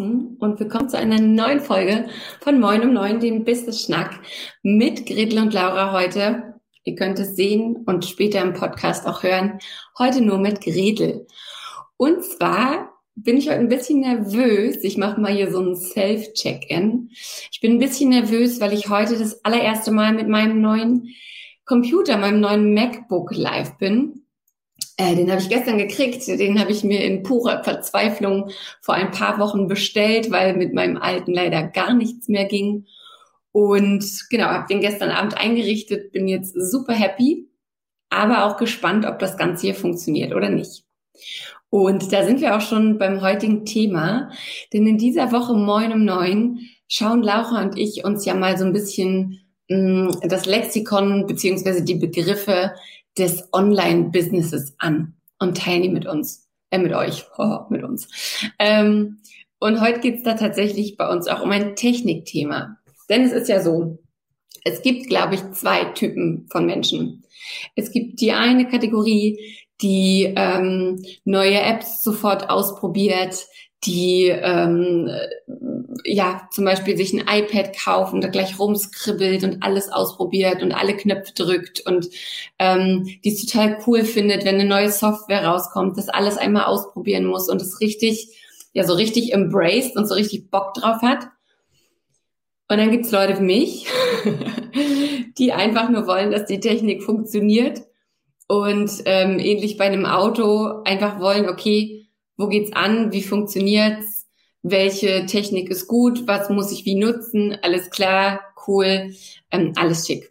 Und willkommen zu einer neuen Folge von Moin um Neun, dem Business Schnack mit Gretel und Laura heute. Ihr könnt es sehen und später im Podcast auch hören. Heute nur mit Gretel. Und zwar bin ich heute ein bisschen nervös. Ich mache mal hier so ein Self-Check-In. Ich bin ein bisschen nervös, weil ich heute das allererste Mal mit meinem neuen Computer, meinem neuen MacBook live bin. Äh, den habe ich gestern gekriegt. Den habe ich mir in purer Verzweiflung vor ein paar Wochen bestellt, weil mit meinem alten leider gar nichts mehr ging. Und genau, habe den gestern Abend eingerichtet, bin jetzt super happy, aber auch gespannt, ob das Ganze hier funktioniert oder nicht. Und da sind wir auch schon beim heutigen Thema, denn in dieser Woche Moin um Neun schauen Laura und ich uns ja mal so ein bisschen das Lexikon beziehungsweise die Begriffe des Online-Businesses an und teilen die mit uns, äh, mit euch, mit uns. Ähm, und heute geht's da tatsächlich bei uns auch um ein Technikthema. Denn es ist ja so, es gibt, glaube ich, zwei Typen von Menschen. Es gibt die eine Kategorie, die ähm, neue Apps sofort ausprobiert, die ähm, ja zum Beispiel sich ein iPad kaufen, und da gleich rumskribbelt und alles ausprobiert und alle Knöpfe drückt und ähm, die es total cool findet, wenn eine neue Software rauskommt, das alles einmal ausprobieren muss und es richtig, ja so richtig embraced und so richtig Bock drauf hat. Und dann gibt's Leute wie mich, die einfach nur wollen, dass die Technik funktioniert und ähm, ähnlich bei einem Auto einfach wollen, okay, wo geht's an? Wie funktioniert's? Welche Technik ist gut? Was muss ich wie nutzen? Alles klar, cool, ähm, alles schick.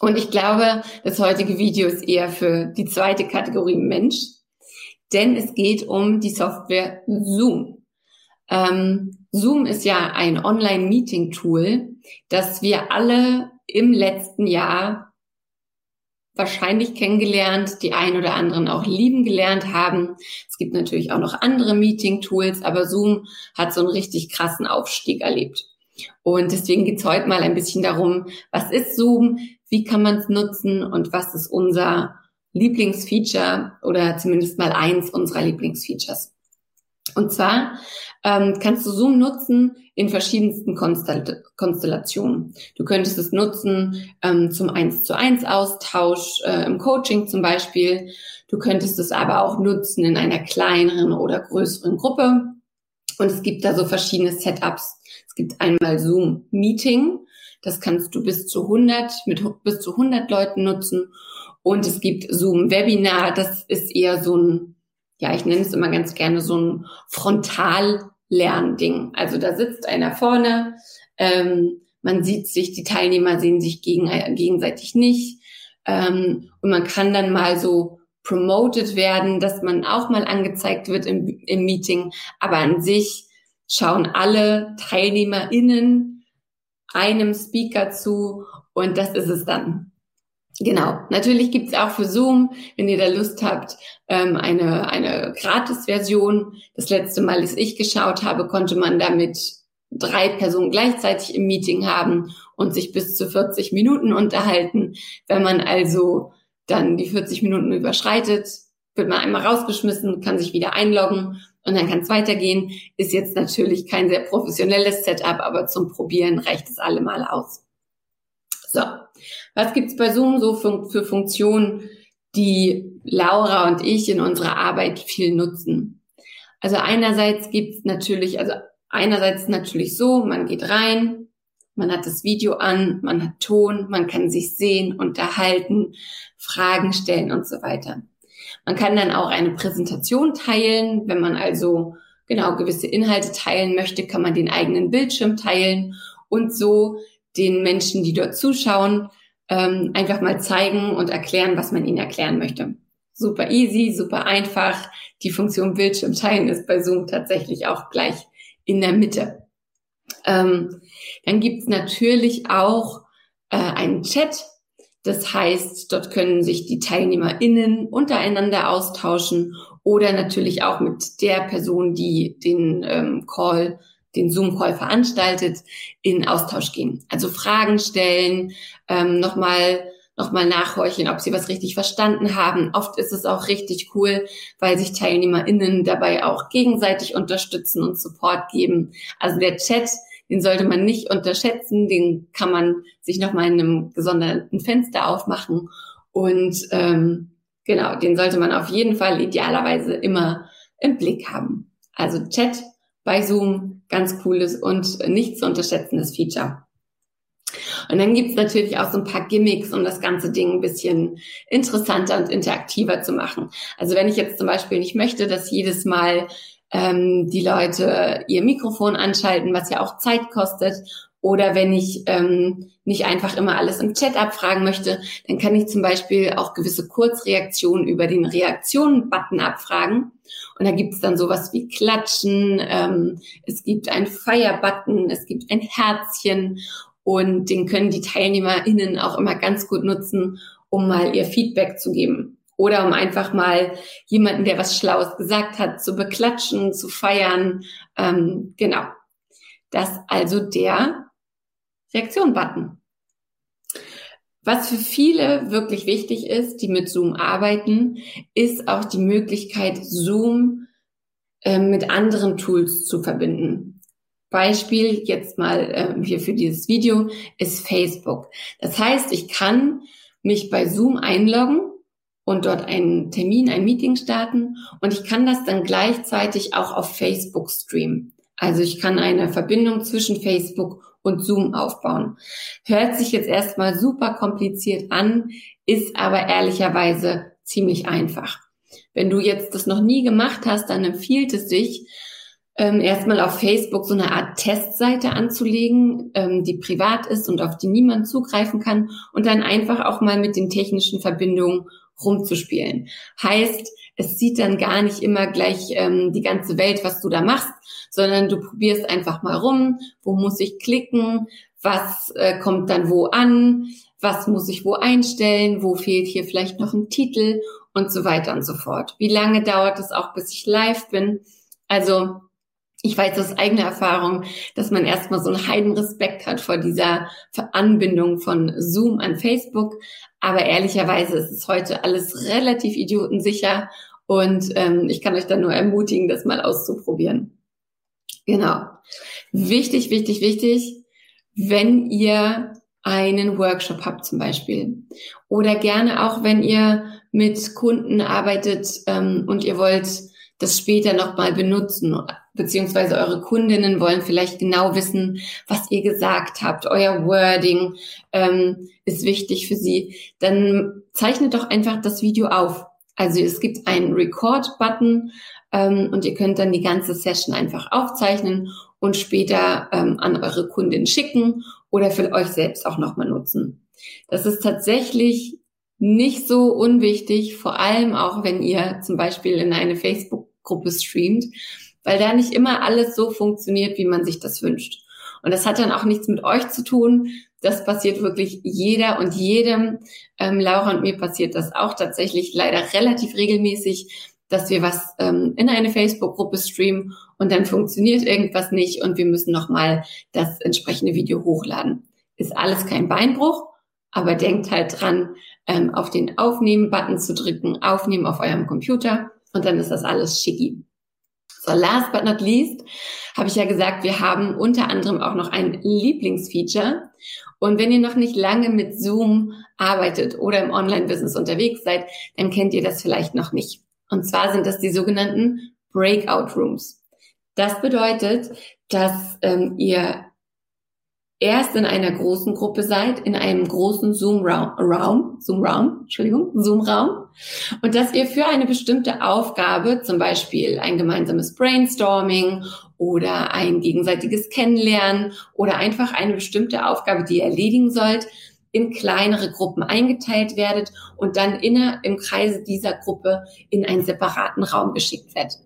Und ich glaube, das heutige Video ist eher für die zweite Kategorie Mensch, denn es geht um die Software Zoom. Ähm, Zoom ist ja ein Online-Meeting-Tool, das wir alle im letzten Jahr wahrscheinlich kennengelernt, die ein oder anderen auch lieben gelernt haben. Es gibt natürlich auch noch andere Meeting-Tools, aber Zoom hat so einen richtig krassen Aufstieg erlebt. Und deswegen geht's heute mal ein bisschen darum, was ist Zoom, wie kann man es nutzen und was ist unser Lieblingsfeature oder zumindest mal eins unserer Lieblingsfeatures. Und zwar ähm, kannst du Zoom nutzen in verschiedensten Konstel Konstellationen. Du könntest es nutzen ähm, zum Eins zu eins Austausch äh, im Coaching zum Beispiel. Du könntest es aber auch nutzen in einer kleineren oder größeren Gruppe. Und es gibt da so verschiedene Setups. Es gibt einmal Zoom Meeting. Das kannst du bis zu 100 mit bis zu 100 Leuten nutzen. Und es gibt Zoom Webinar. Das ist eher so ein ja, ich nenne es immer ganz gerne so ein Frontallernding. Also da sitzt einer vorne, ähm, man sieht sich, die Teilnehmer sehen sich gegen, äh, gegenseitig nicht. Ähm, und man kann dann mal so promoted werden, dass man auch mal angezeigt wird im, im Meeting. Aber an sich schauen alle TeilnehmerInnen einem Speaker zu und das ist es dann. Genau, natürlich gibt's auch für Zoom, wenn ihr da Lust habt, ähm, eine, eine Gratis-Version. Das letzte Mal, als ich geschaut habe, konnte man damit drei Personen gleichzeitig im Meeting haben und sich bis zu 40 Minuten unterhalten. Wenn man also dann die 40 Minuten überschreitet, wird man einmal rausgeschmissen, kann sich wieder einloggen und dann kann es weitergehen. Ist jetzt natürlich kein sehr professionelles Setup, aber zum Probieren reicht es allemal aus. So, was gibt's bei Zoom so für, für Funktionen, die Laura und ich in unserer Arbeit viel nutzen? Also einerseits gibt's natürlich, also einerseits natürlich so, man geht rein, man hat das Video an, man hat Ton, man kann sich sehen, unterhalten, Fragen stellen und so weiter. Man kann dann auch eine Präsentation teilen. Wenn man also genau gewisse Inhalte teilen möchte, kann man den eigenen Bildschirm teilen und so den Menschen, die dort zuschauen, ähm, einfach mal zeigen und erklären, was man ihnen erklären möchte. Super easy, super einfach. Die Funktion Bildschirm teilen ist bei Zoom tatsächlich auch gleich in der Mitte. Ähm, dann gibt's natürlich auch äh, einen Chat. Das heißt, dort können sich die TeilnehmerInnen untereinander austauschen oder natürlich auch mit der Person, die den ähm, Call, den Zoom-Call veranstaltet, in Austausch gehen. Also Fragen stellen, ähm, nochmal nochmal nachhorchen, ob sie was richtig verstanden haben. Oft ist es auch richtig cool, weil sich TeilnehmerInnen dabei auch gegenseitig unterstützen und Support geben. Also der Chat, den sollte man nicht unterschätzen, den kann man sich nochmal in einem gesonderten Fenster aufmachen und ähm, Genau, den sollte man auf jeden Fall idealerweise immer im Blick haben. Also Chat bei Zoom, ganz cooles und nicht zu unterschätzendes Feature. Und dann gibt's natürlich auch so ein paar Gimmicks, um das ganze Ding ein bisschen interessanter und interaktiver zu machen. Also wenn ich jetzt zum Beispiel nicht möchte, dass jedes Mal ähm, die Leute ihr Mikrofon anschalten, was ja auch Zeit kostet, oder wenn ich ähm, nicht einfach immer alles im Chat abfragen möchte, dann kann ich zum Beispiel auch gewisse Kurzreaktionen über den Reaktionen-Button abfragen. Und da gibt es dann sowas wie Klatschen, ähm, es gibt ein Fire-Button, es gibt ein Herzchen und den können die TeilnehmerInnen auch immer ganz gut nutzen, um mal ihr Feedback zu geben. Oder um einfach mal jemanden, der was Schlaues gesagt hat, zu beklatschen, zu feiern. Ähm, genau. Das also der Reaktion-Button. Was für viele wirklich wichtig ist, die mit Zoom arbeiten, ist auch die Möglichkeit, Zoom äh, mit anderen Tools zu verbinden. Beispiel jetzt mal äh, hier für dieses Video ist Facebook. Das heißt, ich kann mich bei Zoom einloggen und dort einen Termin, ein Meeting starten und ich kann das dann gleichzeitig auch auf Facebook streamen. Also ich kann eine Verbindung zwischen Facebook und Zoom aufbauen. Hört sich jetzt erstmal super kompliziert an, ist aber ehrlicherweise ziemlich einfach. Wenn du jetzt das noch nie gemacht hast, dann empfiehlt es sich, ähm, erstmal auf Facebook so eine Art Testseite anzulegen, ähm, die privat ist und auf die niemand zugreifen kann und dann einfach auch mal mit den technischen Verbindungen rumzuspielen. Heißt, es sieht dann gar nicht immer gleich ähm, die ganze Welt, was du da machst, sondern du probierst einfach mal rum, wo muss ich klicken, was äh, kommt dann wo an, was muss ich wo einstellen, wo fehlt hier vielleicht noch ein Titel? Und so weiter und so fort. Wie lange dauert es auch, bis ich live bin? Also ich weiß aus eigener Erfahrung, dass man erstmal so einen Heidenrespekt hat vor dieser Anbindung von Zoom an Facebook. Aber ehrlicherweise ist es heute alles relativ idiotensicher und ähm, ich kann euch da nur ermutigen, das mal auszuprobieren. Genau. Wichtig, wichtig, wichtig, wenn ihr einen Workshop habt zum Beispiel oder gerne auch, wenn ihr mit Kunden arbeitet ähm, und ihr wollt das später nochmal benutzen, beziehungsweise eure Kundinnen wollen vielleicht genau wissen, was ihr gesagt habt, euer Wording ähm, ist wichtig für sie, dann zeichnet doch einfach das Video auf. Also es gibt einen Record-Button ähm, und ihr könnt dann die ganze Session einfach aufzeichnen und später ähm, an eure Kundin schicken oder für euch selbst auch nochmal nutzen. Das ist tatsächlich nicht so unwichtig, vor allem auch wenn ihr zum Beispiel in eine Facebook-Gruppe streamt, weil da nicht immer alles so funktioniert, wie man sich das wünscht. Und das hat dann auch nichts mit euch zu tun. Das passiert wirklich jeder und jedem. Ähm, Laura und mir passiert das auch tatsächlich leider relativ regelmäßig, dass wir was ähm, in eine Facebook-Gruppe streamen und dann funktioniert irgendwas nicht und wir müssen nochmal das entsprechende Video hochladen. Ist alles kein Beinbruch, aber denkt halt dran, ähm, auf den Aufnehmen-Button zu drücken, aufnehmen auf eurem Computer und dann ist das alles schicki. So, last but not least habe ich ja gesagt, wir haben unter anderem auch noch ein Lieblingsfeature. Und wenn ihr noch nicht lange mit Zoom arbeitet oder im Online-Business unterwegs seid, dann kennt ihr das vielleicht noch nicht. Und zwar sind das die sogenannten Breakout Rooms. Das bedeutet, dass ähm, ihr erst in einer großen Gruppe seid, in einem großen Zoom-Raum, Zoom-Raum, Entschuldigung, Zoom-Raum, und dass ihr für eine bestimmte Aufgabe, zum Beispiel ein gemeinsames Brainstorming oder ein gegenseitiges Kennenlernen oder einfach eine bestimmte Aufgabe, die ihr erledigen sollt, in kleinere Gruppen eingeteilt werdet und dann inner im Kreise dieser Gruppe in einen separaten Raum geschickt werdet.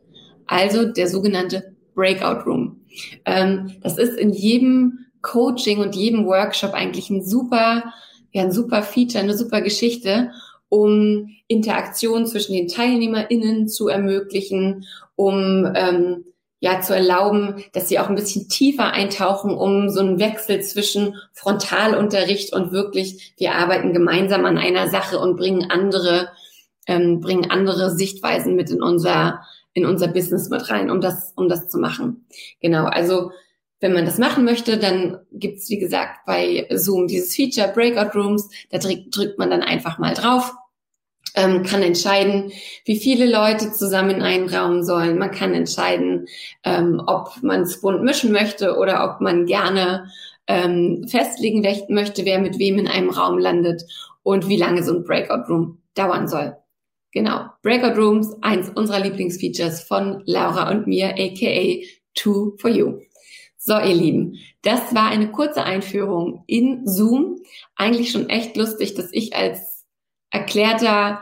Also der sogenannte Breakout Room. Ähm, das ist in jedem Coaching und jedem Workshop eigentlich ein super, ja, ein super Feature, eine super Geschichte, um Interaktion zwischen den TeilnehmerInnen zu ermöglichen, um ähm, ja zu erlauben, dass sie auch ein bisschen tiefer eintauchen, um so einen Wechsel zwischen Frontalunterricht und wirklich, wir arbeiten gemeinsam an einer Sache und bringen andere, ähm, bringen andere Sichtweisen mit in unser in unser Business mit rein, um das um das zu machen. Genau, also wenn man das machen möchte, dann gibt's wie gesagt, bei Zoom dieses Feature Breakout Rooms. Da drückt, drückt man dann einfach mal drauf, ähm, kann entscheiden, wie viele Leute zusammen in einen Raum sollen. Man kann entscheiden, ähm, ob man es bunt mischen möchte oder ob man gerne ähm, festlegen möchte, wer mit wem in einem Raum landet und wie lange so ein Breakout Room dauern soll. Genau, Breakout Rooms, eins unserer Lieblingsfeatures von Laura und mir, aka Two for You. So, ihr Lieben, das war eine kurze Einführung in Zoom. Eigentlich schon echt lustig, dass ich als erklärter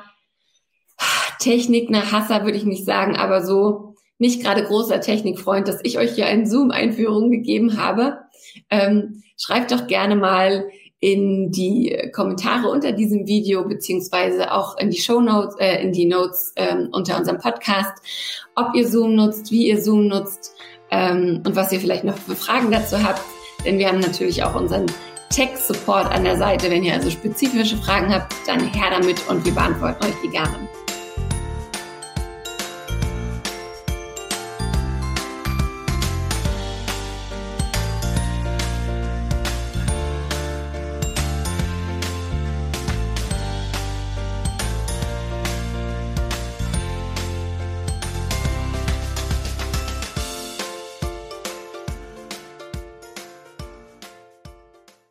Technik nach Hasser würde ich nicht sagen, aber so nicht gerade großer Technikfreund, dass ich euch hier eine Zoom-Einführung gegeben habe. Ähm, schreibt doch gerne mal in die Kommentare unter diesem Video beziehungsweise auch in die Show Notes, äh, in die Notes ähm, unter unserem Podcast, ob ihr Zoom nutzt, wie ihr Zoom nutzt ähm, und was ihr vielleicht noch für Fragen dazu habt. Denn wir haben natürlich auch unseren Tech-Support an der Seite. Wenn ihr also spezifische Fragen habt, dann her damit und wir beantworten euch die gerne.